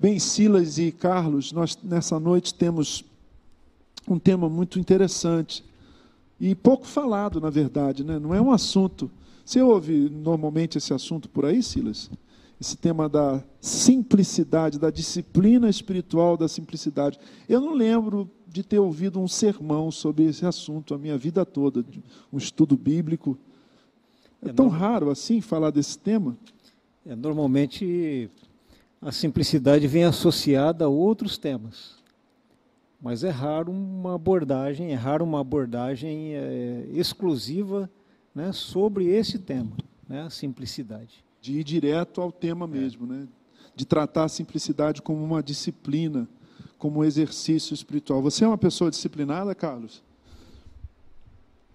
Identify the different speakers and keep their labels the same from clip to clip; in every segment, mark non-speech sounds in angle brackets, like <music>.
Speaker 1: Bem, Silas e Carlos, nós nessa noite temos um tema muito interessante e pouco falado, na verdade, né? não é um assunto. Você ouve normalmente esse assunto por aí, Silas? Esse tema da simplicidade, da disciplina espiritual da simplicidade. Eu não lembro de ter ouvido um sermão sobre esse assunto a minha vida toda, um estudo bíblico. É, é tão raro assim falar desse tema.
Speaker 2: É, normalmente a simplicidade vem associada a outros temas. Mas é raro uma abordagem, é raro uma abordagem é, exclusiva né, sobre esse tema, né, a simplicidade.
Speaker 1: De ir direto ao tema é. mesmo, é. né? de tratar a simplicidade como uma disciplina, como um exercício espiritual. Você é uma pessoa disciplinada, Carlos?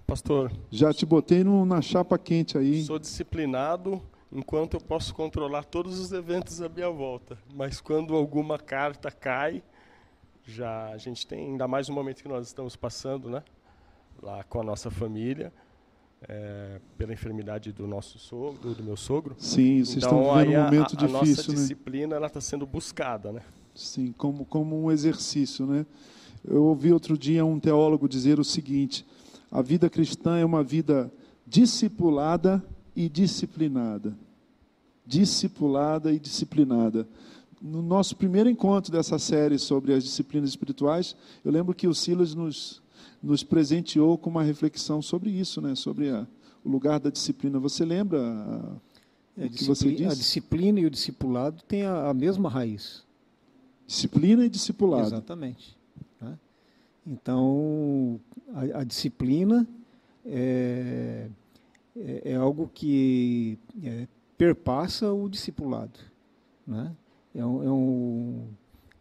Speaker 3: Pastor.
Speaker 1: Já te botei no, na chapa quente aí.
Speaker 3: Sou disciplinado enquanto eu posso controlar todos os eventos à minha volta. Mas quando alguma carta cai, já a gente tem, ainda mais no momento que nós estamos passando, né? Lá com a nossa família, é, pela enfermidade do nosso sogro, do meu sogro.
Speaker 1: Sim, vocês então, estão vivendo um momento
Speaker 3: a,
Speaker 1: difícil,
Speaker 3: a nossa
Speaker 1: né?
Speaker 3: disciplina ela está sendo buscada, né?
Speaker 1: Sim, como como um exercício, né? Eu ouvi outro dia um teólogo dizer o seguinte: a vida cristã é uma vida discipulada e disciplinada. Discipulada e disciplinada. No nosso primeiro encontro dessa série sobre as disciplinas espirituais, eu lembro que o Silas nos, nos presenteou com uma reflexão sobre isso, né? sobre a, o lugar da disciplina. Você lembra
Speaker 2: a, o que você disse? A disciplina e o discipulado têm a, a mesma raiz.
Speaker 1: Disciplina e discipulado.
Speaker 2: Exatamente. Né? Então, a, a disciplina é, é, é algo que é, perpassa o discipulado. Né? É um, é um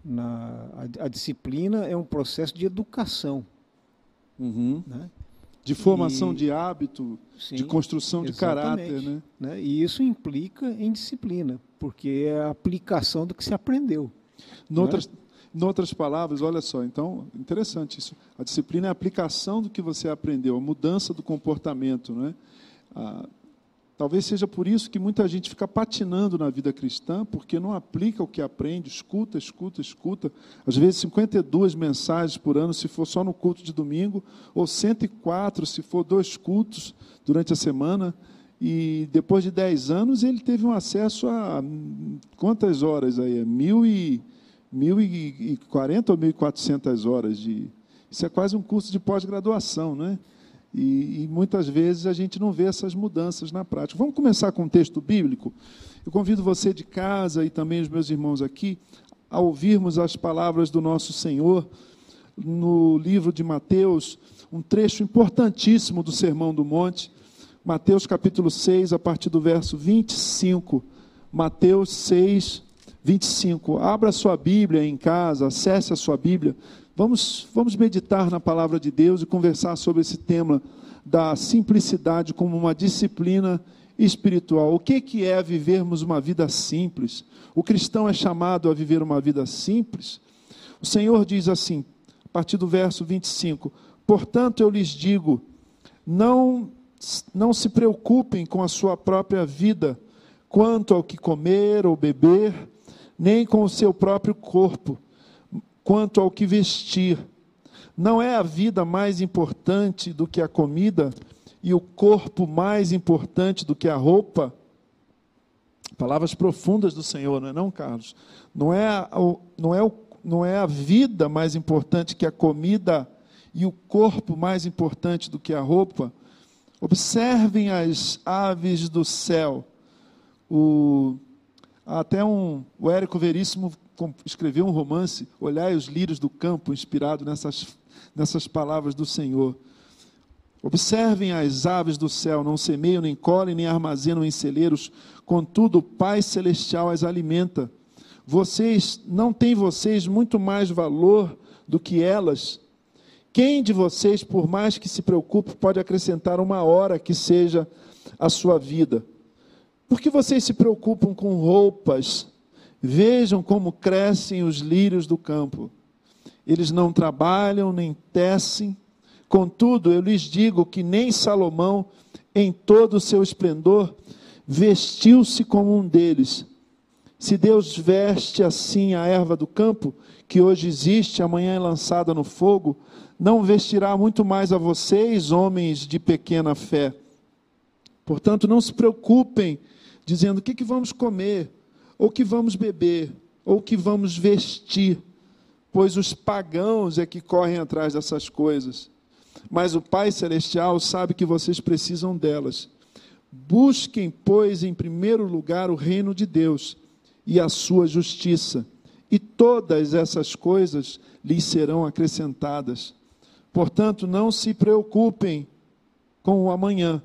Speaker 2: na, a, a, disciplina é um processo de educação.
Speaker 1: Uhum. Né? De formação e, de hábito, sim, de construção de caráter. Né?
Speaker 2: né? E isso implica em disciplina, porque é a aplicação do que se aprendeu.
Speaker 1: Noutras, né? Em outras palavras, olha só, então, interessante isso. A disciplina é a aplicação do que você aprendeu, a mudança do comportamento. Né? Ah, talvez seja por isso que muita gente fica patinando na vida cristã, porque não aplica o que aprende, escuta, escuta, escuta. Às vezes 52 mensagens por ano, se for só no culto de domingo, ou 104 se for dois cultos durante a semana. E depois de 10 anos, ele teve um acesso a quantas horas aí? Mil e 1.040 ou 1.400 horas de. Isso é quase um curso de pós-graduação, né? E, e, muitas vezes a gente não vê essas mudanças na prática. Vamos começar com um texto bíblico? Eu convido você de casa e também os meus irmãos aqui a ouvirmos as palavras do nosso Senhor no livro de Mateus, um trecho importantíssimo do Sermão do Monte, Mateus capítulo 6, a partir do verso 25. Mateus 6, 25. Abra sua Bíblia em casa, acesse a sua Bíblia. Vamos, vamos meditar na palavra de Deus e conversar sobre esse tema da simplicidade como uma disciplina espiritual. O que, que é vivermos uma vida simples? O cristão é chamado a viver uma vida simples? O Senhor diz assim, a partir do verso 25: Portanto, eu lhes digo, não, não se preocupem com a sua própria vida, quanto ao que comer ou beber nem com o seu próprio corpo, quanto ao que vestir. Não é a vida mais importante do que a comida e o corpo mais importante do que a roupa? Palavras profundas do Senhor, não é não, Carlos? Não é, a, não, é o, não é a vida mais importante que a comida e o corpo mais importante do que a roupa? Observem as aves do céu. O até um, o Érico Veríssimo escreveu um romance, Olhai os lírios do campo, inspirado nessas, nessas palavras do Senhor. Observem as aves do céu, não semeiam, nem colhem, nem armazenam em celeiros, contudo o Pai Celestial as alimenta. Vocês, não têm vocês muito mais valor do que elas? Quem de vocês, por mais que se preocupe, pode acrescentar uma hora que seja a sua vida? Por que vocês se preocupam com roupas? Vejam como crescem os lírios do campo. Eles não trabalham nem tecem. Contudo, eu lhes digo que nem Salomão, em todo o seu esplendor, vestiu-se como um deles. Se Deus veste assim a erva do campo, que hoje existe, amanhã é lançada no fogo, não vestirá muito mais a vocês, homens de pequena fé. Portanto, não se preocupem dizendo o que, que vamos comer, ou que vamos beber, ou que vamos vestir, pois os pagãos é que correm atrás dessas coisas. Mas o Pai Celestial sabe que vocês precisam delas. Busquem, pois, em primeiro lugar o reino de Deus e a sua justiça, e todas essas coisas lhes serão acrescentadas. Portanto, não se preocupem com o amanhã,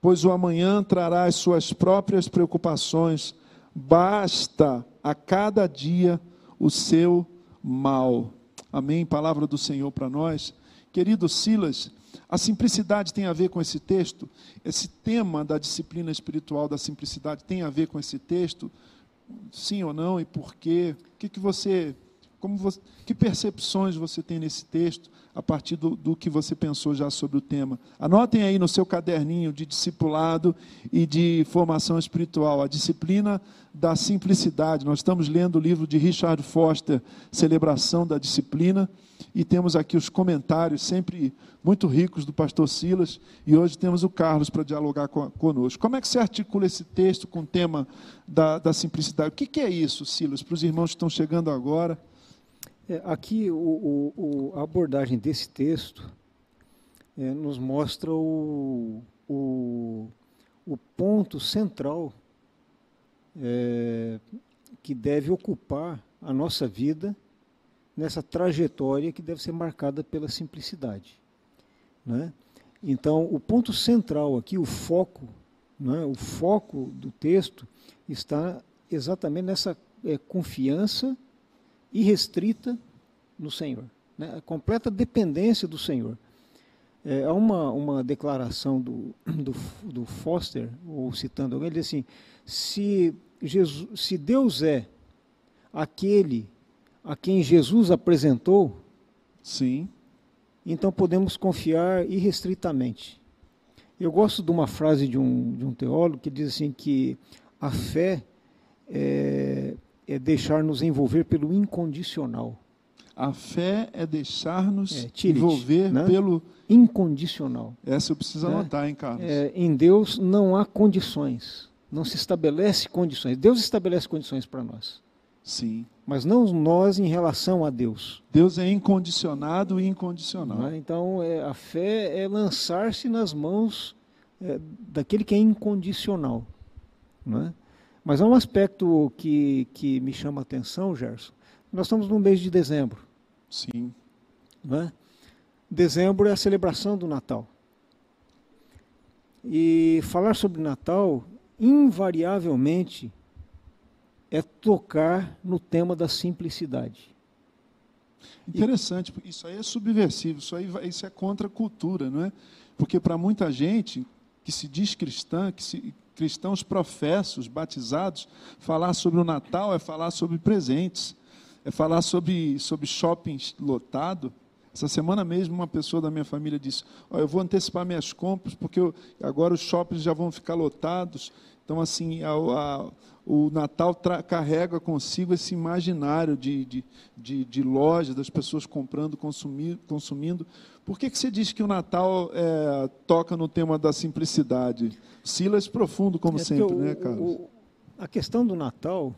Speaker 1: pois o amanhã trará as suas próprias preocupações. Basta a cada dia o seu mal. Amém? Palavra do Senhor para nós. Querido Silas, a simplicidade tem a ver com esse texto? Esse tema da disciplina espiritual da simplicidade tem a ver com esse texto? Sim ou não? E por quê? O que, que você, como você, que percepções você tem nesse texto a partir do, do que você pensou já sobre o tema? Anotem aí no seu caderninho de discipulado e de formação espiritual a disciplina da simplicidade. Nós estamos lendo o livro de Richard Foster, Celebração da Disciplina, e temos aqui os comentários sempre muito ricos do pastor Silas, e hoje temos o Carlos para dialogar conosco. Como é que se articula esse texto com o tema da, da simplicidade? O que, que, é isso, Silas, para os irmãos que estão chegando agora?
Speaker 2: É, aqui, o, o, a abordagem desse texto é, nos mostra o, o, o ponto central é, que deve ocupar a nossa vida nessa trajetória que deve ser marcada pela simplicidade. Né? Então, o ponto central aqui, o foco, né, o foco do texto está exatamente nessa é, confiança irrestrita no Senhor, né, a completa dependência do Senhor. É, há uma, uma declaração do, do, do Foster, ou citando alguém, ele diz assim: se, Jesus, se Deus é aquele a quem Jesus apresentou,
Speaker 1: sim,
Speaker 2: então podemos confiar irrestritamente. Eu gosto de uma frase de um, de um teólogo que diz assim que a fé é, é deixar-nos envolver pelo incondicional.
Speaker 1: A fé é deixar-nos é, envolver né? pelo
Speaker 2: incondicional.
Speaker 1: Essa eu preciso né? anotar, hein, Carlos?
Speaker 2: É, em Deus não há condições, não se estabelece condições. Deus estabelece condições para nós.
Speaker 1: Sim.
Speaker 2: Mas não nós em relação a Deus.
Speaker 1: Deus é incondicionado e incondicional.
Speaker 2: É? Então, é, a fé é lançar-se nas mãos é, daquele que é incondicional. Não é? Mas há um aspecto que, que me chama a atenção, Gerson. Nós estamos no mês de dezembro.
Speaker 1: Sim.
Speaker 2: Não é? Dezembro é a celebração do Natal. E falar sobre Natal, invariavelmente, é tocar no tema da simplicidade.
Speaker 1: Interessante, porque isso aí é subversivo, isso aí isso é contra a cultura, não é? Porque para muita gente que se diz cristã, que se, cristãos professos, batizados, falar sobre o Natal é falar sobre presentes, é falar sobre, sobre shopping lotado. Essa semana mesmo, uma pessoa da minha família disse: oh, Eu vou antecipar minhas compras, porque eu, agora os shoppings já vão ficar lotados. Então, assim, a, a, o Natal carrega consigo esse imaginário de, de, de, de, loja, das pessoas comprando, consumir, consumindo. Por que, que você diz que o Natal é, toca no tema da simplicidade? Silas profundo, como é sempre,
Speaker 2: o,
Speaker 1: né, Carlos? O,
Speaker 2: a questão do Natal,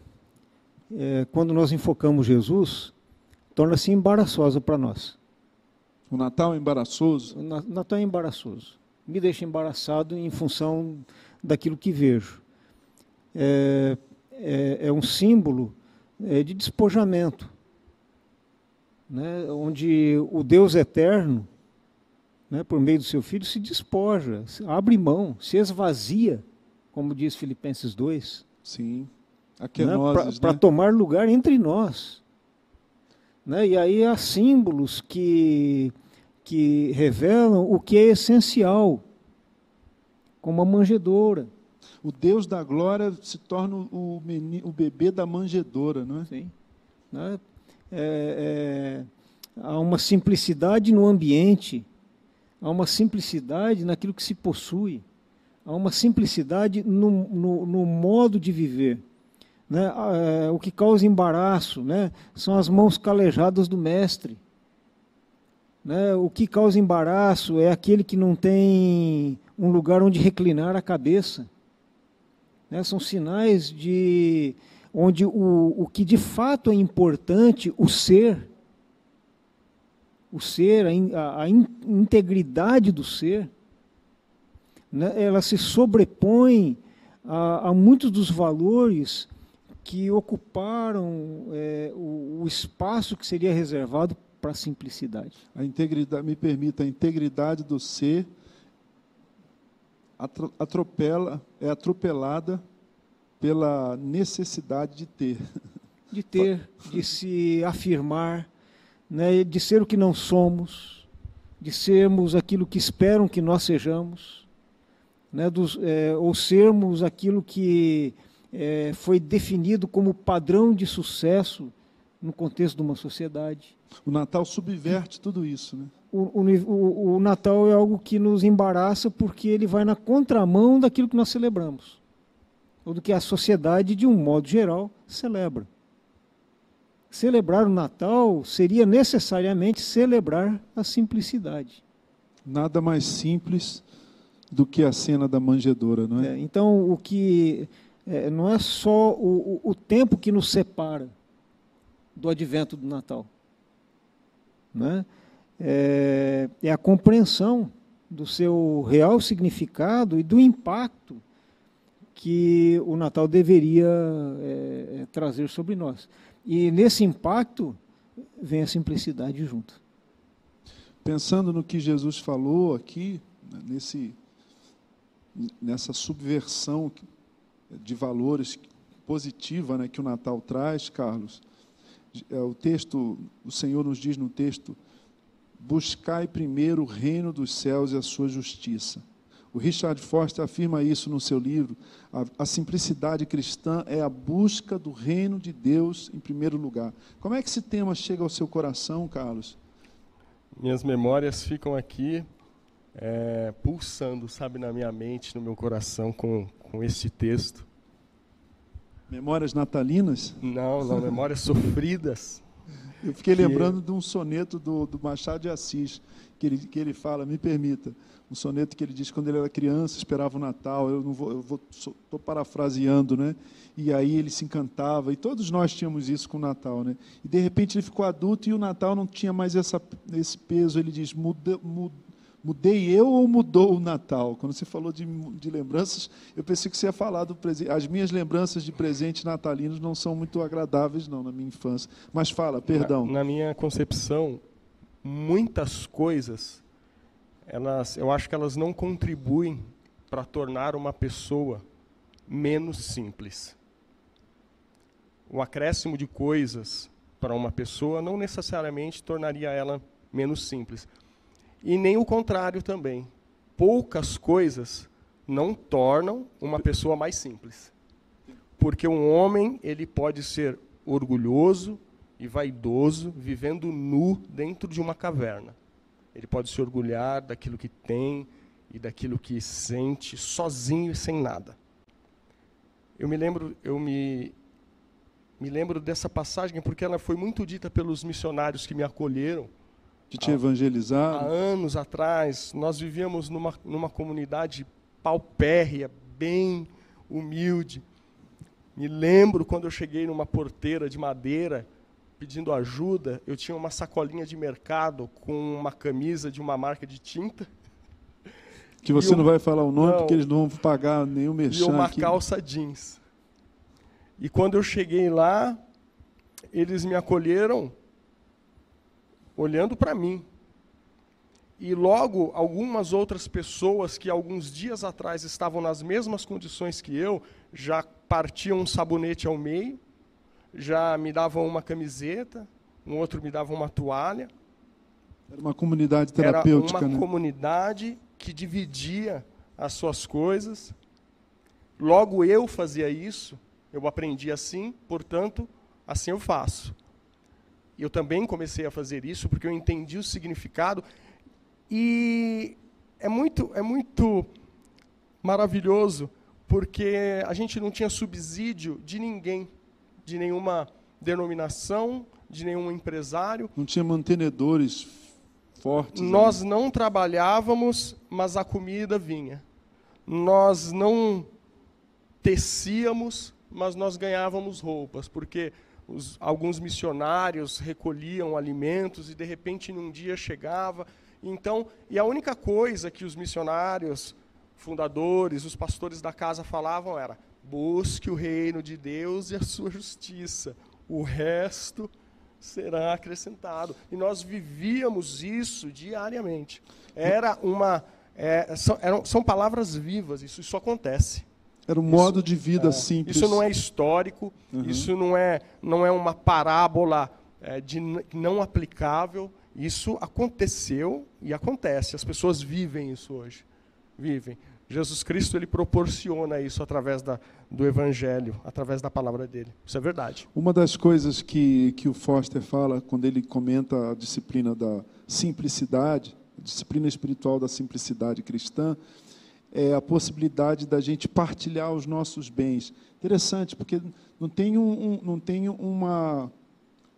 Speaker 2: é, quando nós enfocamos Jesus, torna-se embaraçosa para nós.
Speaker 1: O Natal é embaraçoso?
Speaker 2: O Natal é embaraçoso. Me deixa embaraçado em função daquilo que vejo é, é, é um símbolo é, de despojamento, né, onde o Deus eterno, né, por meio do seu Filho, se despoja, se abre mão, se esvazia, como diz Filipenses 2.
Speaker 1: Sim,
Speaker 2: para né? tomar lugar entre nós. Né? E aí há símbolos que, que revelam o que é essencial, como a manjedoura
Speaker 1: o Deus da glória se torna o, menino, o bebê da manjedoura, não é?
Speaker 2: Sim. É, é, há uma simplicidade no ambiente, há uma simplicidade naquilo que se possui, há uma simplicidade no, no, no modo de viver. Né? É, o que causa embaraço né? são as mãos calejadas do mestre. Né? O que causa embaraço é aquele que não tem um lugar onde reclinar a cabeça. Né? São sinais de onde o, o que de fato é importante, o ser, o ser, a, a integridade do ser, né? ela se sobrepõe a, a muitos dos valores que ocuparam é, o, o, espaço que seria reservado para a simplicidade.
Speaker 1: A integridade, me permita, a integridade do ser atropela, é atropelada pela necessidade de ter. <laughs>
Speaker 2: De ter, de se afirmar, né, de ser o que não somos, de sermos aquilo que esperam que nós sejamos, né, dos, é, ou sermos aquilo que é, foi definido como padrão de sucesso no contexto de uma sociedade.
Speaker 1: O Natal subverte tudo isso, né?
Speaker 2: O, o, o, Natal é algo que nos embaraça porque ele vai na contramão daquilo que nós celebramos, ou do que a sociedade, de um modo geral, celebra. Celebrar o Natal seria necessariamente celebrar a simplicidade.
Speaker 1: Nada mais simples do que a cena da manjedoura, não é?
Speaker 2: é então, o que é, não é só o, o, tempo que nos separa do advento do Natal. Né? É, é, a compreensão do seu real significado e do impacto que o Natal deveria é, é trazer sobre nós. E nesse impacto vem a simplicidade junto.
Speaker 1: Pensando no que Jesus falou aqui, né, nesse, nessa subversão de valores positiva né, que o Natal traz, Carlos, é, o texto, o Senhor nos diz no texto, buscai primeiro o reino dos céus e a sua justiça. O Richard Foster afirma isso no seu livro. A, a, simplicidade cristã é a busca do reino de Deus em primeiro lugar. Como é que esse tema chega ao seu coração, Carlos?
Speaker 3: Minhas memórias ficam aqui é, pulsando, sabe, na minha mente, no meu coração com, com este texto.
Speaker 1: Memórias natalinas?
Speaker 3: Não, não, memórias sofridas.
Speaker 1: Eu fiquei que... lembrando de um soneto do, do, Machado de Assis, que ele, que ele fala, me permita, um soneto que ele diz quando ele era criança, esperava o Natal, eu não vou, eu vou, estou parafraseando, né? E aí ele se encantava, e todos nós tínhamos isso com o Natal, né? E de repente ele ficou adulto e o Natal não tinha mais essa, esse peso, ele diz, muda, muda Mudei eu ou mudou o Natal? Quando você falou de, de lembranças, eu pensei que você ia falar do presente. As minhas lembranças de presentes natalinos não são muito agradáveis, não, na minha infância. Mas fala, perdão.
Speaker 3: Na, na minha concepção, muitas coisas, elas, eu acho que elas não contribuem para tornar uma pessoa menos simples. O acréscimo de coisas para uma pessoa não necessariamente tornaria ela menos simples e nem o contrário também. Poucas coisas não tornam uma pessoa mais simples. Porque um homem, ele pode ser orgulhoso e vaidoso, vivendo nu dentro de uma caverna. Ele pode se orgulhar daquilo que tem e daquilo que sente, sozinho e sem nada. Eu me lembro, eu me me lembro dessa passagem porque ela foi muito dita pelos missionários que me acolheram
Speaker 1: que te evangelizar.
Speaker 3: Há anos atrás, nós vivíamos numa, numa comunidade paupérria, bem humilde. Me lembro quando eu cheguei numa porteira de madeira pedindo ajuda, eu tinha uma sacolinha de mercado com uma camisa de uma marca de tinta.
Speaker 1: Que você um, não vai falar o nome não, porque eles não vão pagar nenhum merchan
Speaker 3: E uma
Speaker 1: aqui.
Speaker 3: calça jeans. E quando eu cheguei lá, eles me acolheram olhando para mim. E logo, algumas outras pessoas que alguns dias atrás estavam nas mesmas condições que eu, já partiam um sabonete ao meio, já me davam uma camiseta, um outro me dava uma toalha.
Speaker 1: Era uma comunidade terapêutica.
Speaker 3: Era uma
Speaker 1: né?
Speaker 3: comunidade que dividia as suas coisas. Logo eu fazia isso, eu aprendi assim, portanto, assim eu faço. Eu também comecei a fazer isso porque eu entendi o significado. E é muito, é muito maravilhoso, porque a gente não tinha subsídio de ninguém, de nenhuma denominação, de nenhum empresário.
Speaker 1: Não tinha mantenedores fortes.
Speaker 3: Nós ali. não trabalhávamos, mas a comida vinha. Nós não tecíamos, mas nós ganhávamos roupas, porque os, alguns missionários recolhiam alimentos e de repente num dia chegava. Então, e a única coisa que os missionários, fundadores, os pastores da casa falavam era: busque o reino de Deus e a sua justiça. O resto será acrescentado. E nós vivíamos isso diariamente. Era uma. É, são, eram, são palavras vivas, isso, isso acontece.
Speaker 1: Era um modo de vida é, simples.
Speaker 3: Isso não é histórico, uhum. isso não é, não é uma parábola é, de não aplicável. Isso aconteceu e acontece. As pessoas vivem isso hoje. Vivem. Jesus Cristo ele proporciona isso através da, do Evangelho, através da palavra dele. Isso é verdade.
Speaker 1: Uma das coisas que, que o Foster fala quando ele comenta a disciplina da simplicidade, a disciplina espiritual da simplicidade cristã, é, a possibilidade da gente partilhar os nossos bens. Interessante, porque não tem, um, um não tem uma,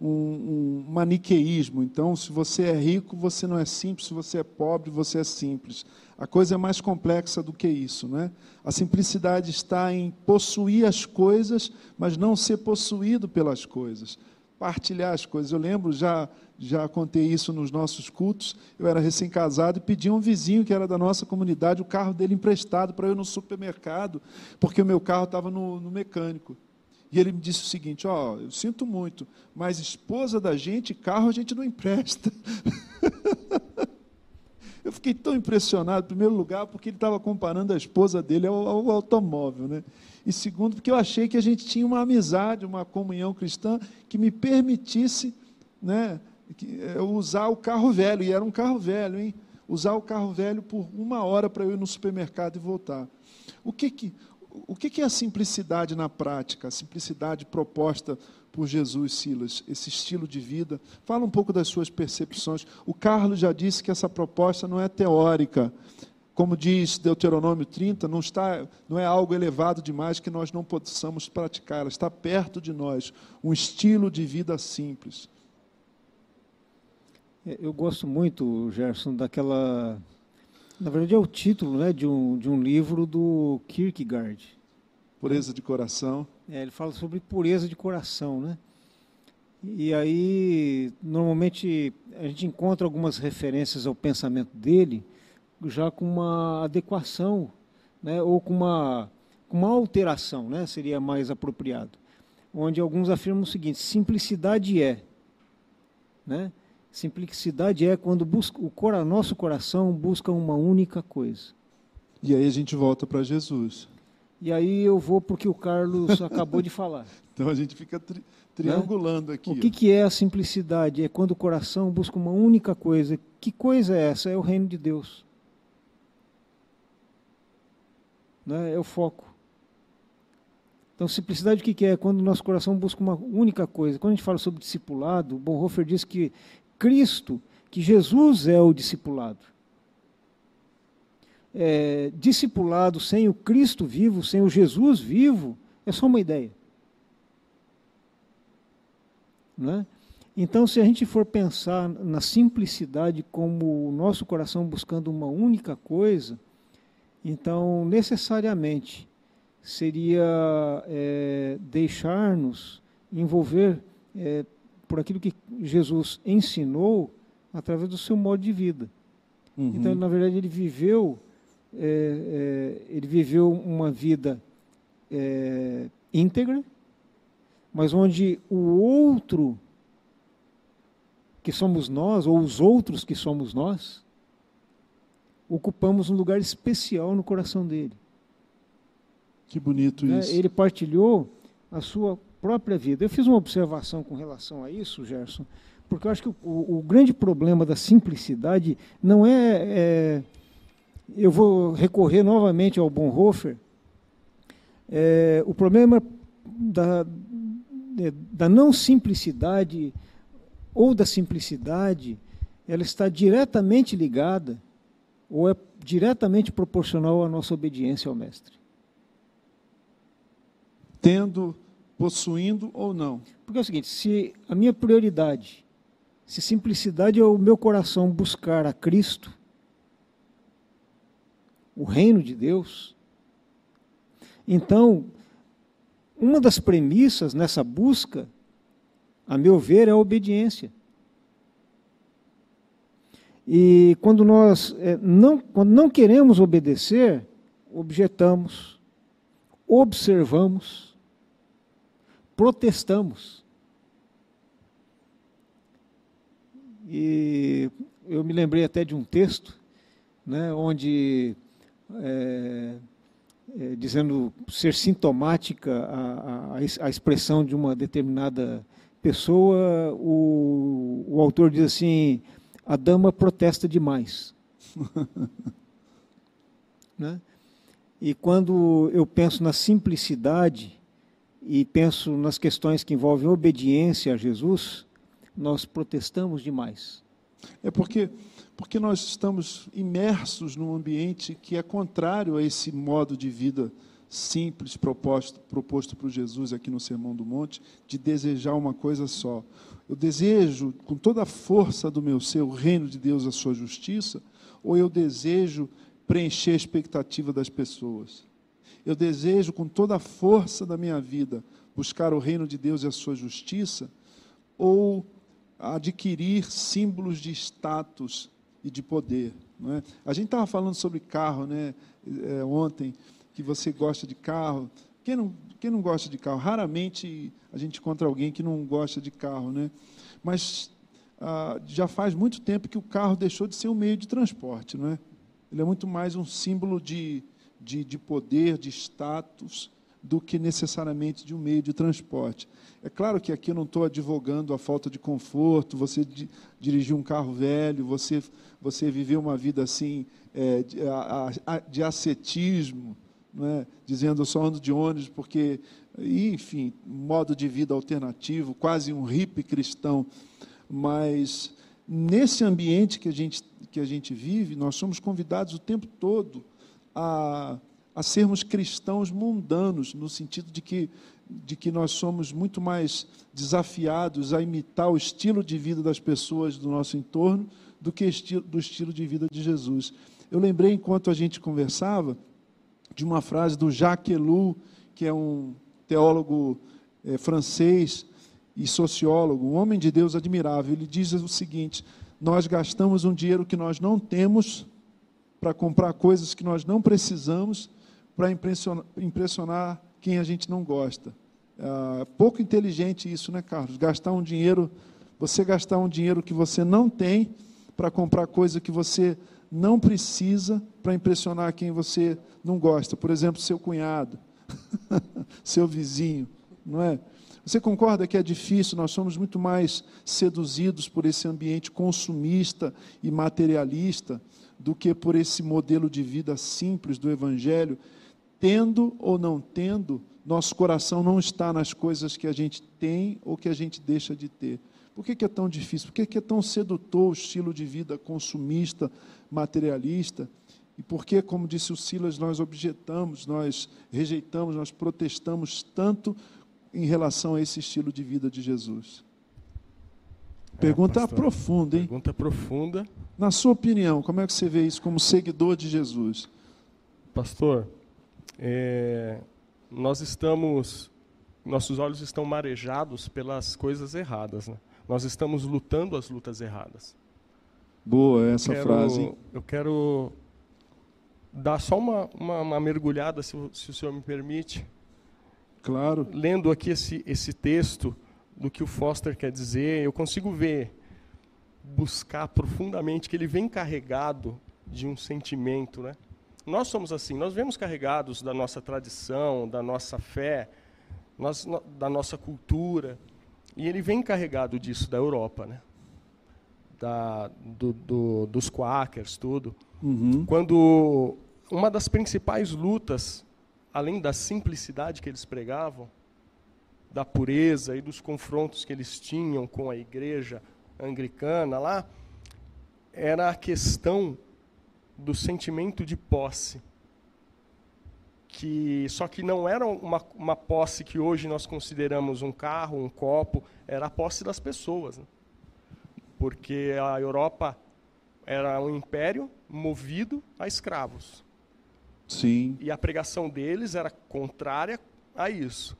Speaker 1: um, um, maniqueísmo. Então, se você é rico, você não é simples, se você é pobre, você é simples. A coisa é mais complexa do que isso. Né? A simplicidade está em possuir as coisas, mas não ser possuído pelas coisas. Partilhar as coisas. Eu lembro, já já contei isso nos nossos cultos. Eu era recém-casado e pedi a um vizinho que era da nossa comunidade o carro dele emprestado para eu ir no supermercado, porque o meu carro estava no, no mecânico. E ele me disse o seguinte: Ó, oh, eu sinto muito, mas esposa da gente, carro a gente não empresta. <laughs> eu fiquei tão impressionado, em primeiro lugar, porque ele estava comparando a esposa dele ao, ao automóvel, né? E segundo, porque eu achei que a gente tinha uma amizade, uma comunhão cristã que me permitisse, né, usar o carro velho, e era um carro velho, hein? Usar o carro velho por uma hora para eu ir no supermercado e voltar. O que, que, o que é a simplicidade na prática? A simplicidade proposta por Jesus, Silas, esse estilo de vida. Fala um pouco das suas percepções. O Carlos já disse que essa proposta não é teórica. Como diz Deuteronômio 30, não, está, não é algo elevado demais que nós não possamos praticar, ela está perto de nós. Um estilo de vida simples.
Speaker 2: É, eu gosto muito, Gerson, daquela. Na verdade, é o título né, de, um, de um livro do Kierkegaard.
Speaker 1: Pureza de coração.
Speaker 2: É, ele fala sobre pureza de coração, né? E aí, normalmente, a gente encontra algumas referências ao pensamento dele já com uma adequação, né, ou com uma, com uma alteração, né, seria mais apropriado. Onde alguns afirmam o seguinte: simplicidade é. Né? Simplicidade é quando busca, o cora, nosso coração busca uma única coisa.
Speaker 1: E aí a gente volta para Jesus.
Speaker 2: E aí eu vou porque o Carlos <laughs> acabou de falar.
Speaker 1: Então a gente fica tri triangulando né? aqui.
Speaker 2: O que, que é a simplicidade? É quando o coração busca uma única coisa. Que coisa é essa? É o reino de Deus. Né? É o foco. Então, simplicidade o que é? Quando o nosso coração busca uma única coisa. Quando a gente fala sobre discipulado, Bonhoeffer diz que Cristo, que Jesus é o discipulado. É, discipulado sem o Cristo vivo, sem o Jesus vivo, é só uma ideia. Né? Então, se a gente for pensar na simplicidade como o nosso coração buscando uma única coisa, então necessariamente seria é, deixar-nos envolver é, por aquilo que Jesus ensinou através do seu modo de vida. Uhum. Então, na verdade, ele viveu, é, é, ele viveu uma vida é, íntegra, mas onde o outro que somos nós, ou os outros que somos nós, ocupamos um lugar especial no coração dele.
Speaker 1: Que bonito
Speaker 2: é,
Speaker 1: isso.
Speaker 2: Ele partilhou a sua própria vida. Eu fiz uma observação com relação a isso, Gerson, porque eu acho que o, o grande problema da simplicidade não é, é, Eu vou recorrer novamente ao Bonhoeffer. É, o problema da, é, da não simplicidade ou da simplicidade, ela está diretamente ligada ou é diretamente proporcional à nossa obediência ao Mestre.
Speaker 1: tendo, possuindo ou não.
Speaker 2: Porque é o seguinte, se a minha prioridade, se simplicidade é o meu coração buscar a Cristo, o reino de Deus, então, uma das premissas nessa busca, a meu ver, é a obediência. E quando nós é, não, quando não queremos obedecer, objetamos, observamos, protestamos. E eu me lembrei até de um texto, né, onde, é, é, dizendo ser sintomática a, a, a, expressão de uma determinada pessoa, o, o autor diz assim: a dama protesta demais. <laughs> né? E quando eu penso na simplicidade e penso nas questões que envolvem obediência a Jesus, nós protestamos demais.
Speaker 1: É porque porque nós estamos imersos num ambiente que é contrário a esse modo de vida simples proposto, proposto por Jesus aqui no Sermão do Monte, de desejar uma coisa só. Eu desejo, com toda a força do meu ser, o reino de Deus, a sua justiça, ou eu desejo preencher a expectativa das pessoas. Eu desejo, com toda a força da minha vida, buscar o reino de Deus e a sua justiça, ou adquirir símbolos de status e de poder. É? A gente estava falando sobre carro né, é, ontem, que você gosta de carro. Quem não, quem não gosta de carro? Raramente a gente encontra alguém que não gosta de carro. Né? Mas ah, já faz muito tempo que o carro deixou de ser um meio de transporte. Não é? Ele é muito mais um símbolo de, de, de poder, de status, do que necessariamente de um meio de transporte. É claro que aqui eu não estou advogando a falta de conforto, você di, dirigir um carro velho, você, você viver uma vida assim é, de, a, a, de ascetismo, é? dizendo eu só ando de ônibus porque, enfim, modo de vida alternativo, quase um hippie cristão. Mas nesse ambiente que a gente que a gente vive, nós somos convidados o tempo todo a, a sermos cristãos mundanos, no sentido de que, de que nós somos muito mais desafiados a imitar o estilo de vida das pessoas do nosso entorno do que esti do estilo de vida de Jesus. Eu lembrei, enquanto a gente conversava, de uma frase do Jacques Ellul, que é um teólogo é, francês e sociólogo, um homem de Deus admirável. Ele diz o seguinte: nós gastamos um dinheiro que nós não temos para comprar coisas que nós não precisamos para impressionar, impressionar, quem a gente não gosta. É pouco inteligente isso, né, Carlos? Gastar um dinheiro, você gastar um dinheiro que você não tem para comprar coisa que você não precisa para impressionar quem você não gosta. Por exemplo, seu cunhado, <laughs> seu vizinho, não é? Você concorda que é difícil? Nós somos muito mais seduzidos por esse ambiente consumista e materialista do que por esse modelo de vida simples do Evangelho. Tendo ou não tendo, nosso coração não está nas coisas que a gente tem ou que a gente deixa de ter. Por que, é tão difícil? Por que, é tão sedutor o estilo de vida consumista, materialista? E por que, como disse o Silas, nós objetamos, nós rejeitamos, nós protestamos tanto em relação a esse estilo de vida de Jesus? É, Pergunta é, profunda, hein?
Speaker 3: Pergunta profunda.
Speaker 1: Na sua opinião, como é que você vê isso como seguidor de Jesus?
Speaker 3: Pastor, é, nós estamos, nossos olhos estão marejados pelas coisas erradas. Né? Nós estamos lutando as lutas erradas.
Speaker 1: Boa essa
Speaker 3: quero,
Speaker 1: frase.
Speaker 3: Eu quero dar só uma, uma, uma mergulhada, se, se o senhor me permite,
Speaker 1: Claro.
Speaker 3: Lendo aqui esse, esse texto do que o Foster quer dizer, eu consigo ver, buscar profundamente que ele vem carregado de um sentimento, né? Nós somos assim, nós vemos carregados da nossa tradição, da nossa fé, nós, da nossa cultura, e ele vem carregado disso da Europa, né? Da, do, do, dos quakers, tudo.
Speaker 1: Uhum.
Speaker 3: Quando uma das principais lutas além da simplicidade que eles pregavam, da pureza e dos confrontos que eles tinham com a igreja anglicana lá, era a questão do sentimento de posse, que só que não era uma, uma posse que hoje nós consideramos um carro, um copo, era a posse das pessoas. Né? Porque a Europa era um império movido a escravos.
Speaker 1: Sim.
Speaker 3: E a pregação deles era contrária a isso.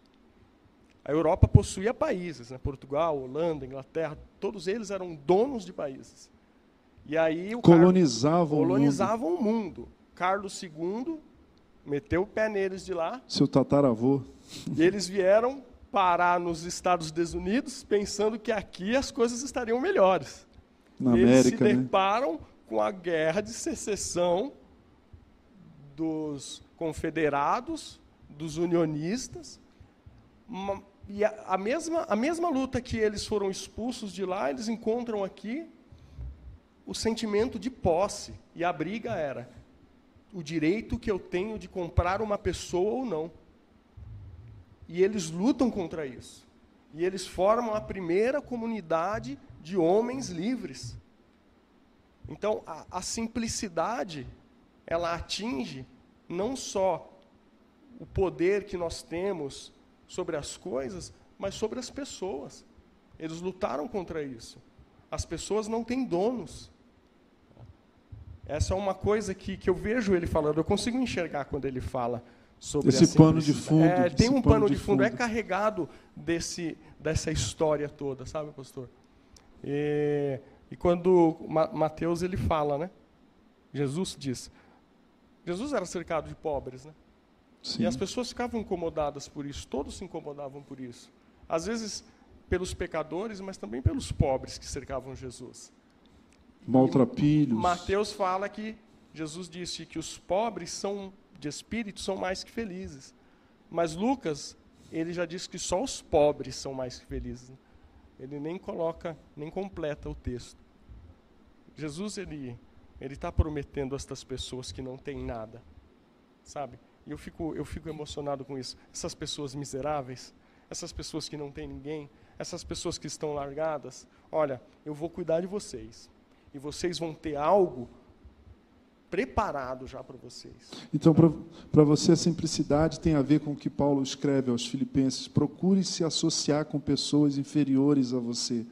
Speaker 3: A Europa possuía países, né? Portugal, Holanda, Inglaterra, todos eles eram donos de países. E aí
Speaker 1: colonizavam,
Speaker 3: colonizavam o, mundo. o mundo. Carlos II meteu o pé neles de lá.
Speaker 1: Seu tataravô.
Speaker 3: E eles vieram parar nos Estados Unidos pensando que aqui as coisas estariam melhores.
Speaker 1: Na
Speaker 3: eles
Speaker 1: América,
Speaker 3: se
Speaker 1: né?
Speaker 3: deparam né? com a guerra de secessão dos confederados, dos unionistas, e a, a, mesma, a mesma luta que eles foram expulsos de lá, eles encontram aqui o sentimento de posse. E a briga era o direito que eu tenho de comprar uma pessoa ou não. E eles lutam contra isso. E eles formam a primeira comunidade de homens livres. Então, a, a simplicidade, ela atinge não só o poder que nós temos sobre as coisas, mas sobre as pessoas. Eles lutaram contra isso. As pessoas não têm donos. Essa é uma coisa que, que eu vejo ele falando, eu consigo enxergar quando ele fala sobre
Speaker 1: esse pano de fundo.
Speaker 3: É, tem um pano,
Speaker 1: pano
Speaker 3: de,
Speaker 1: de
Speaker 3: fundo,
Speaker 1: fundo,
Speaker 3: é carregado desse, dessa história toda, sabe, pastor? E, e quando Mateus ele fala, né? Jesus diz, Jesus era cercado de pobres, né?
Speaker 1: Sim.
Speaker 3: E as pessoas ficavam incomodadas por isso, todos se incomodavam por isso. Às vezes pelos pecadores, mas também pelos pobres que cercavam Jesus.
Speaker 1: Maltrapilhos.
Speaker 3: Mateus fala que Jesus disse que os pobres são de espírito são mais que felizes. Mas Lucas, ele já disse que só os pobres são mais que felizes. Ele nem coloca, nem completa o texto. Jesus ele ele está prometendo a estas pessoas que não têm nada, sabe? E eu fico, eu fico emocionado com isso. Essas pessoas miseráveis, essas pessoas que não têm ninguém, essas pessoas que estão largadas, olha, eu vou cuidar de vocês. E vocês vão ter algo preparado já para vocês.
Speaker 1: Então, para você, a simplicidade tem a ver com o que Paulo escreve aos Filipenses: procure se associar com pessoas inferiores a você.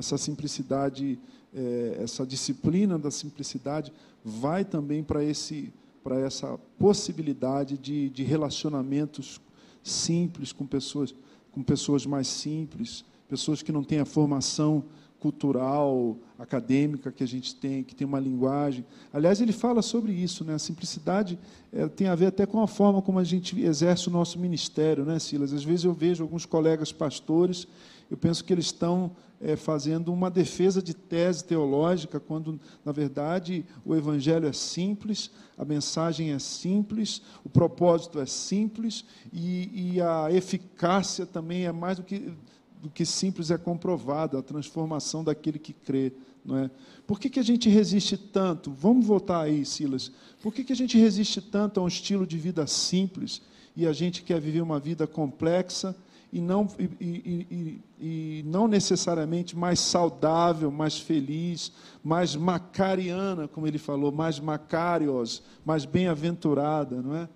Speaker 1: Essa simplicidade, é, essa disciplina da simplicidade vai também para esse para essa possibilidade de, de relacionamentos simples com pessoas, com pessoas mais simples, pessoas que não têm a formação cultural, acadêmica que a gente tem, que tem uma linguagem. Aliás, ele fala sobre isso, né? A simplicidade é, tem a ver até com a forma como a gente exerce o nosso ministério, né, Silas? Às vezes eu vejo alguns colegas pastores, eu penso que eles estão é, fazendo uma defesa de tese teológica, quando, na verdade, o evangelho é simples, a mensagem é simples, o propósito é simples e, e a eficácia também é mais do que do que simples é comprovada, a transformação daquele que crê. Não é? Por que, que a gente resiste tanto? Vamos voltar aí, Silas. Por que, que a gente resiste tanto a um estilo de vida simples e a gente quer viver uma vida complexa e não, e, e, e, não necessariamente mais saudável, mais feliz, mais macariana, como ele falou, mais macarios, mais bem-aventurada, não é?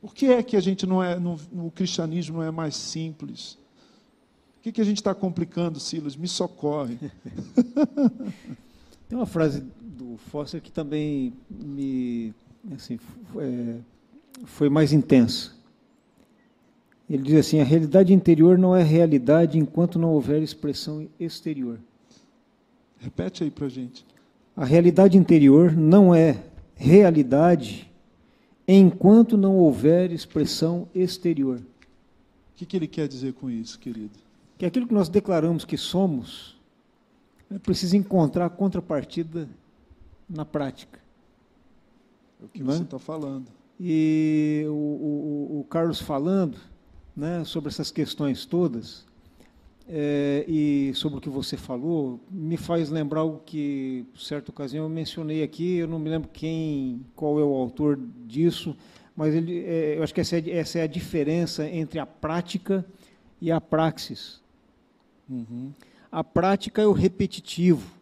Speaker 1: Por que é que a gente não é, no cristianismo não é mais simples? O que, que a gente está complicando, Silas? Me socorre. <laughs>
Speaker 2: Tem uma frase do Foster que também me assim, é, foi mais intensa. Ele diz assim: a realidade interior não é realidade enquanto não houver expressão exterior.
Speaker 1: Repete aí para gente.
Speaker 2: A realidade interior não é realidade enquanto não houver expressão exterior.
Speaker 1: O que, que ele quer dizer com isso, querido?
Speaker 2: que aquilo que nós declaramos que somos é precisa encontrar contrapartida na prática.
Speaker 1: É o que você está falando.
Speaker 2: E o, o, o, Carlos falando né, sobre essas questões todas, é, e sobre o que você falou, me faz lembrar algo que, certa ocasião, eu mencionei aqui, eu não me lembro quem, qual é o autor disso, mas ele, é, eu acho que essa é, essa é a diferença entre a prática e a praxis.
Speaker 1: Uhum.
Speaker 2: A prática é o repetitivo.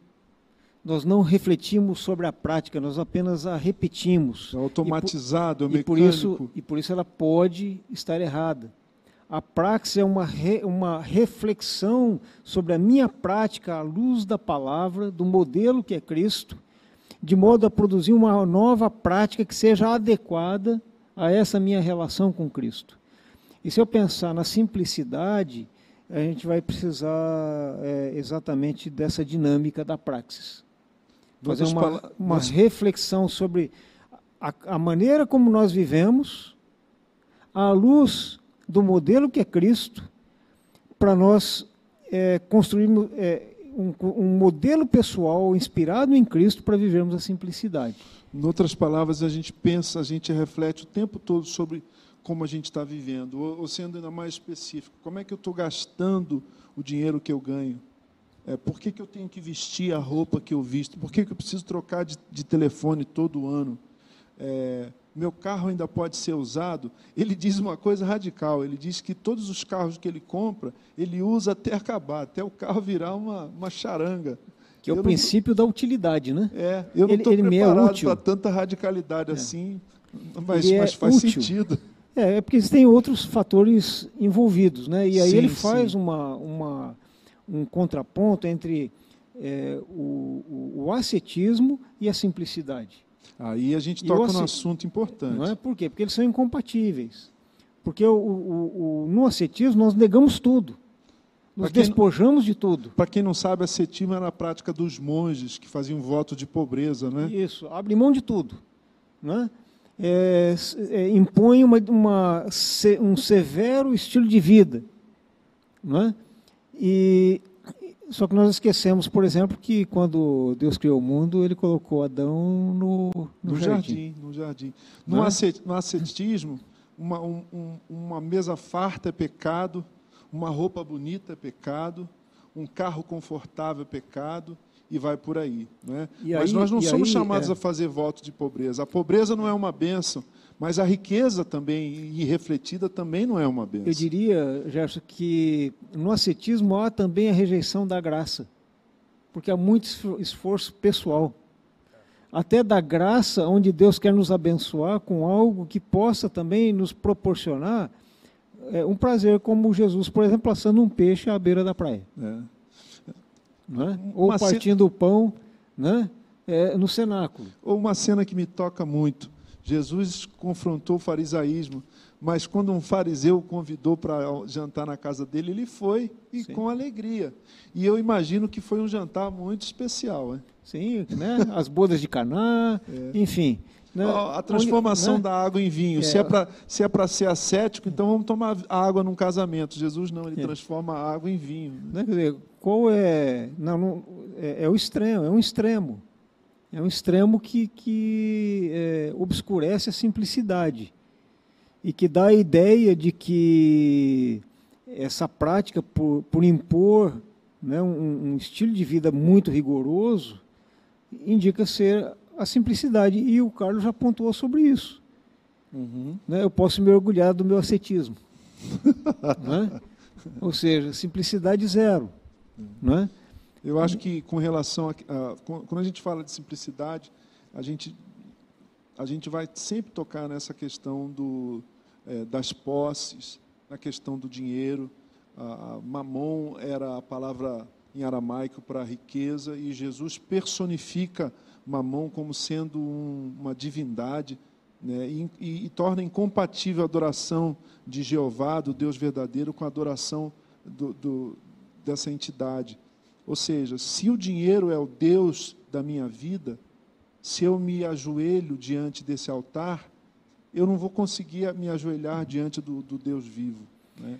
Speaker 2: nós não refletimos sobre a prática, nós apenas a repetimos.
Speaker 1: É automatizado,
Speaker 2: e por,
Speaker 1: é
Speaker 2: e por isso E por isso ela pode estar errada. A praxis é uma, re, uma reflexão sobre a minha prática à luz da palavra, do modelo que é Cristo, de modo a produzir uma nova prática que seja adequada a essa minha relação com Cristo. E se eu pensar na simplicidade, a gente vai precisar é, exatamente dessa dinâmica da praxis fazer uma, uma reflexão sobre a, a, maneira como nós vivemos, à luz do modelo que é Cristo, para nós é, construirmos é, um, um, modelo pessoal inspirado em Cristo para vivermos a simplicidade.
Speaker 1: Em outras palavras, a gente pensa, a gente reflete o tempo todo sobre como a gente está vivendo, ou, ou sendo ainda mais específico, como é que eu estou gastando o dinheiro que eu ganho? É, por que, que eu tenho que vestir a roupa que eu visto? Por que, que eu preciso trocar de, de telefone todo ano? É, meu carro ainda pode ser usado? Ele diz uma coisa radical: ele diz que todos os carros que ele compra, ele usa até acabar, até o carro virar uma, uma charanga.
Speaker 2: Que é o eu princípio não... da utilidade, né?
Speaker 1: É, eu não estou é preparado é para tanta radicalidade é. assim, mas, mas faz útil. sentido.
Speaker 2: É, é porque existem outros fatores envolvidos, né? E aí sim, ele faz uma, uma um contraponto entre é, o, o, o, ascetismo e a simplicidade.
Speaker 1: Aí a gente toca num assunto importante.
Speaker 2: Não é por quê? Porque eles são incompatíveis. Porque o, o, no ascetismo nós negamos tudo. Nos despojamos de tudo.
Speaker 1: Para quem não sabe, ascetismo era a prática dos monges que faziam voto de pobreza, né?
Speaker 2: Isso, abre mão de tudo. Né? É, é, impõe uma, uma, um severo estilo de vida. Não é? E só que nós esquecemos, por exemplo, que quando Deus criou o mundo, Ele colocou Adão no, no,
Speaker 1: no jardim. jardim. No jardim. No, ascet, no ascetismo, uma, um, uma mesa farta é pecado, uma roupa bonita é pecado, um carro confortável é pecado e vai por aí. Né? Mas aí, nós não somos aí, chamados é... a fazer voto de pobreza. A pobreza não é uma bênção. Mas a riqueza também, irrefletida, também não é uma bênção.
Speaker 2: Eu diria, Gerson, que no ascetismo há também a rejeição da graça, porque há muito esforço pessoal. Até da graça, onde Deus quer nos abençoar com algo que possa também nos proporcionar é, um prazer, como Jesus, por exemplo, assando um peixe à beira da praia. É. Não é? Ou partindo o pão né? É, no cenáculo.
Speaker 1: Ou uma cena que me toca muito Jesus confrontou o farisaísmo, mas quando um fariseu o convidou para jantar na casa dele, ele foi e Sim. com alegria. E eu imagino que foi um jantar muito especial. Hein?
Speaker 2: Sim, né? as bodas de Caná, é. enfim.
Speaker 1: Né? A transformação Onde, né? da água em vinho. É. Se é para se é ser ascético, então vamos tomar água num casamento. Jesus não, ele é. transforma a água em vinho.
Speaker 2: Né? Quer dizer, qual é, não, não é, é o extremo, é um extremo. É um extremo que, que é, obscurece a simplicidade e que dá a ideia de que essa prática, por, por impor né, um, um estilo de vida muito rigoroso, indica ser a simplicidade. E o Carlos já pontuou sobre isso. Uhum. Né, eu posso me orgulhar do meu ascetismo. <laughs> né? Ou seja, simplicidade zero. Uhum. Né?
Speaker 1: Eu acho que com relação a, a, quando a gente fala de simplicidade, a gente a gente vai sempre tocar nessa questão do, é, das posses, na questão do dinheiro. A, a mamon era a palavra em aramaico para riqueza e Jesus personifica mamon como sendo um, uma divindade né, e, e, e, torna incompatível a adoração de Jeová, do Deus verdadeiro, com a adoração do, do, dessa entidade. Ou seja, se o dinheiro é o Deus da minha vida, se eu me ajoelho diante desse altar, eu não vou conseguir me ajoelhar diante do, do Deus vivo. Né?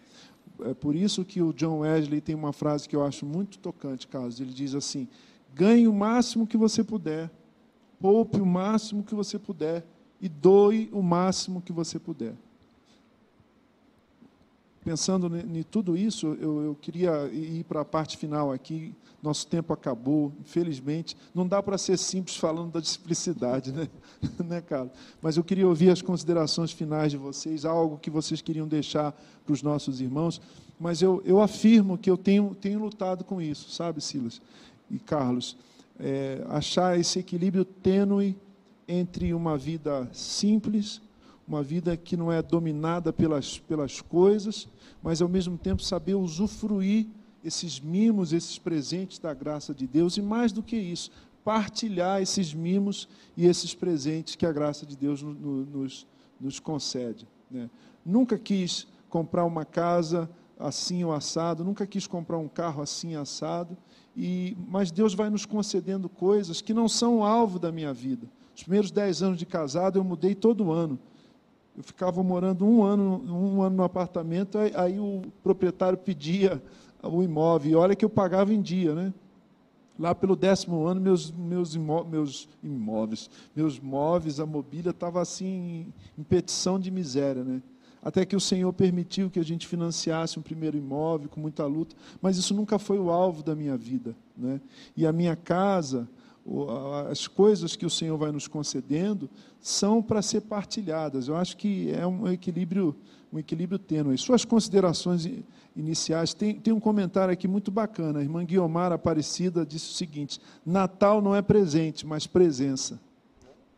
Speaker 1: É por isso que o John Wesley tem uma frase que eu acho muito tocante, Carlos. Ele diz assim: ganhe o máximo que você puder, poupe o máximo que você puder e doe o máximo que você puder pensando em tudo isso, eu, eu queria ir para a parte final aqui. Nosso tempo acabou, infelizmente. Não dá para ser simples falando da simplicidade, <laughs> né, né Carlos? Mas eu queria ouvir as considerações finais de vocês, algo que vocês queriam deixar para os nossos irmãos. Mas eu, eu afirmo que eu tenho, tenho lutado com isso, sabe, Silas e Carlos? é, achar esse equilíbrio tênue entre uma vida simples, uma vida que não é dominada pelas, pelas coisas, mas ao mesmo tempo saber usufruir esses mimos, esses presentes da graça de Deus e mais do que isso, partilhar esses mimos e esses presentes que a graça de Deus nos, nos concede. Né? Nunca quis comprar uma casa assim ou assado, nunca quis comprar um carro assim assado, e, mas Deus vai nos concedendo coisas que não são alvo da minha vida. Os primeiros dez anos de casado eu mudei todo ano. Eu ficava morando um ano, um ano no apartamento, aí, aí o proprietário pedia o imóvel, e olha que eu pagava em dia, né? Lá pelo décimo ano, meus, meus, imó meus imóveis, meus móveis, a mobília estava assim em, petição de miséria, né? até que o Senhor permitiu que a gente financiasse um primeiro imóvel com muita luta, mas isso nunca foi o alvo da minha vida. Né? E a minha casa, as coisas que o Senhor vai nos concedendo, são para ser partilhadas. Eu acho que é um equilíbrio, um equilíbrio tênue. Suas considerações iniciais, tem, tem um comentário aqui muito bacana. A irmã Guiomar Aparecida disse o seguinte: Natal não é presente, mas presença.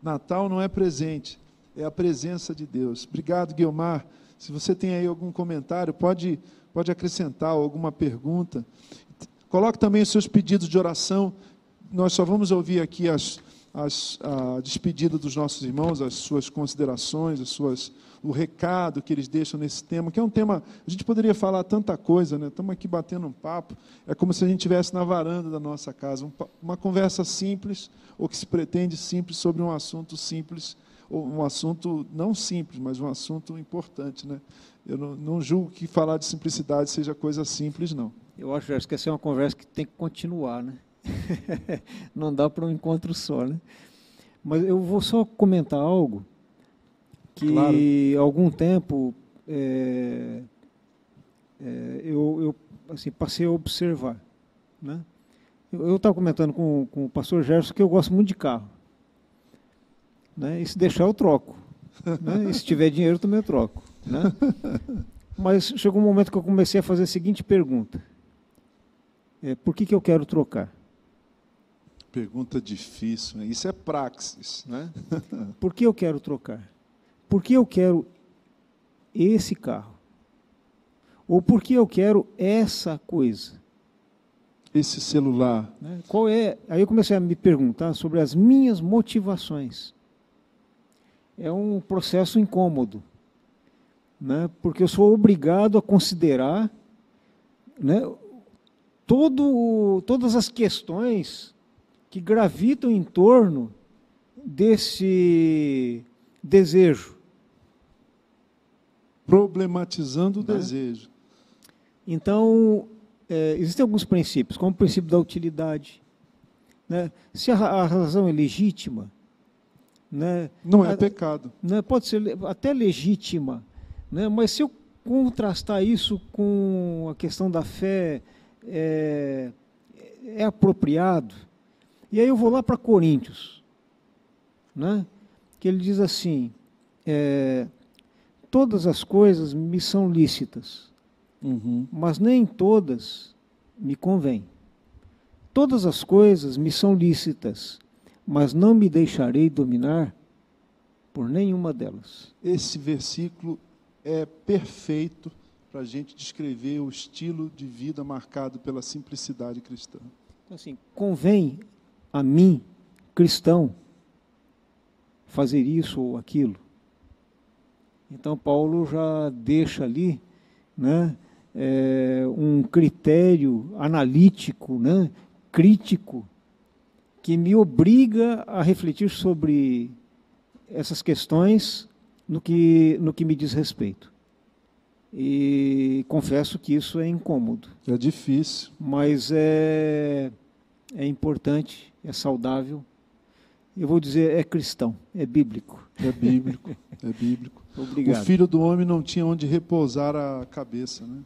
Speaker 1: Natal não é presente, é a presença de Deus. Obrigado, Guilmar. Se você tem aí algum comentário, pode, pode acrescentar alguma pergunta. Coloque também os seus pedidos de oração. Nós só vamos ouvir aqui as, as, a despedida dos nossos irmãos, as suas considerações, as suas, o recado que eles deixam nesse tema, que é um tema. A gente poderia falar tanta coisa, né? Estamos aqui batendo um papo. É como se a gente estivesse na varanda da nossa casa. Um, uma conversa simples, ou que se pretende simples, sobre um assunto simples um assunto não simples, mas um assunto importante. Né? Eu não, não julgo que falar de simplicidade seja coisa simples, não.
Speaker 2: Eu acho que essa é uma conversa que tem que continuar. Né? <laughs> não dá para um encontro só. Né? Mas eu vou só comentar algo que, claro. algum tempo, é, é, eu, eu assim, passei a observar. Né? Eu estava comentando com, com o pastor Gerson que eu gosto muito de carro. Né? E se deixar, eu troco. Né? E se tiver dinheiro, também eu troco. Né? <laughs> Mas chegou um momento que eu comecei a fazer a seguinte pergunta: é, Por que, que eu quero trocar?
Speaker 1: Pergunta difícil, né? isso é praxis. Né? <laughs>
Speaker 2: Por que eu quero trocar? Por que eu quero esse carro? Ou por que eu quero essa coisa?
Speaker 1: Esse celular.
Speaker 2: Né? Qual é? Aí eu comecei a me perguntar sobre as minhas motivações é um processo incômodo, né? porque eu sou obrigado a considerar né, todo, todas as questões que gravitam em torno desse desejo.
Speaker 1: Problematizando o né? desejo.
Speaker 2: Então, é, existem alguns princípios, como o princípio da utilidade. Né? Se a, a razão é legítima, né?
Speaker 1: Não é pecado.
Speaker 2: Né? Pode ser até legítima, né? mas se eu contrastar isso com a questão da fé, é, é apropriado. E aí eu vou lá para Coríntios, né? que ele diz assim: é, todas as coisas me são lícitas, uhum. mas nem todas me convêm. Todas as coisas me são lícitas, mas não me deixarei dominar por nenhuma delas.
Speaker 1: Esse versículo é perfeito para a gente descrever o estilo de vida marcado pela simplicidade cristã.
Speaker 2: Então, assim, convém a mim, cristão, fazer isso ou aquilo. Então, Paulo já deixa ali né, é, um critério analítico, né, crítico, que me obriga a refletir sobre essas questões no que, no que me diz respeito. E confesso que isso é incômodo.
Speaker 1: É difícil.
Speaker 2: Mas é, é importante, é saudável. Eu vou dizer, é cristão, é bíblico.
Speaker 1: É bíblico, é bíblico. <laughs>
Speaker 2: Obrigado.
Speaker 1: O filho do homem não tinha onde repousar a cabeça. Né?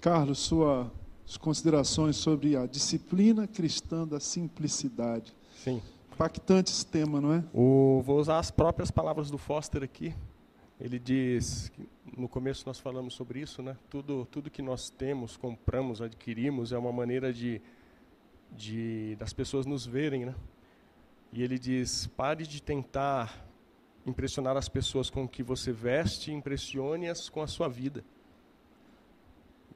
Speaker 1: Carlos, sua as considerações sobre a disciplina cristã da simplicidade.
Speaker 3: Sim.
Speaker 1: Impactante esse tema, não é?
Speaker 3: O, vou usar as próprias palavras do Foster aqui. Ele diz, no começo nós falamos sobre isso, né? Tudo, tudo que nós temos, compramos, adquirimos, é uma maneira de de das pessoas nos verem, né? E ele diz: pare de tentar impressionar as pessoas com o que você veste, impressione-as com a sua vida.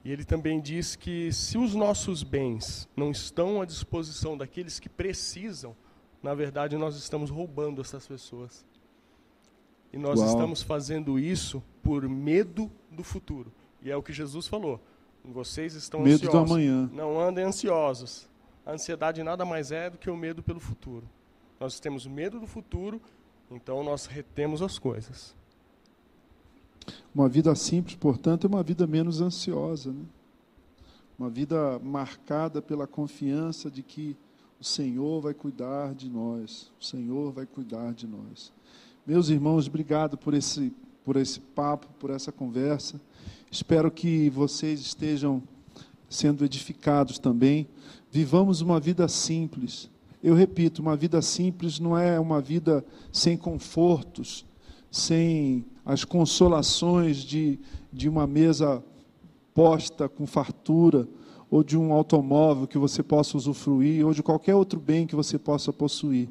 Speaker 3: E ele também diz que se os nossos bens não estão à disposição daqueles que precisam, na verdade nós estamos roubando essas pessoas. E nós Uau. estamos fazendo isso por medo do futuro. E é o que Jesus falou. Vocês estão
Speaker 1: medo
Speaker 3: ansiosos.
Speaker 1: do amanhã.
Speaker 3: Não andem ansiosos. A ansiedade nada mais é do que o medo pelo futuro. Nós temos medo do futuro, então nós retemos as coisas.
Speaker 1: Uma vida simples, portanto, é uma vida menos ansiosa. Né? Uma vida marcada pela confiança de que o Senhor vai cuidar de nós. O Senhor vai cuidar de nós. Meus irmãos, obrigado por esse, por esse papo, por essa conversa. Espero que vocês estejam sendo edificados também. Vivamos uma vida simples. Eu repito, uma vida simples não é uma vida sem confortos, sem as consolações de, de uma mesa posta com fartura, ou de um automóvel que você possa usufruir, ou de qualquer outro bem que você possa possuir.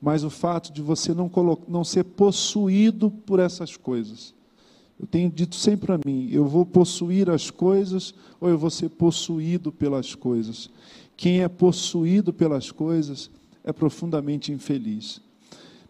Speaker 1: Mas o fato de você não, não ser possuído por essas coisas. Eu tenho dito sempre para mim: eu vou possuir as coisas ou eu vou ser possuído pelas coisas. Quem é possuído pelas coisas é profundamente infeliz.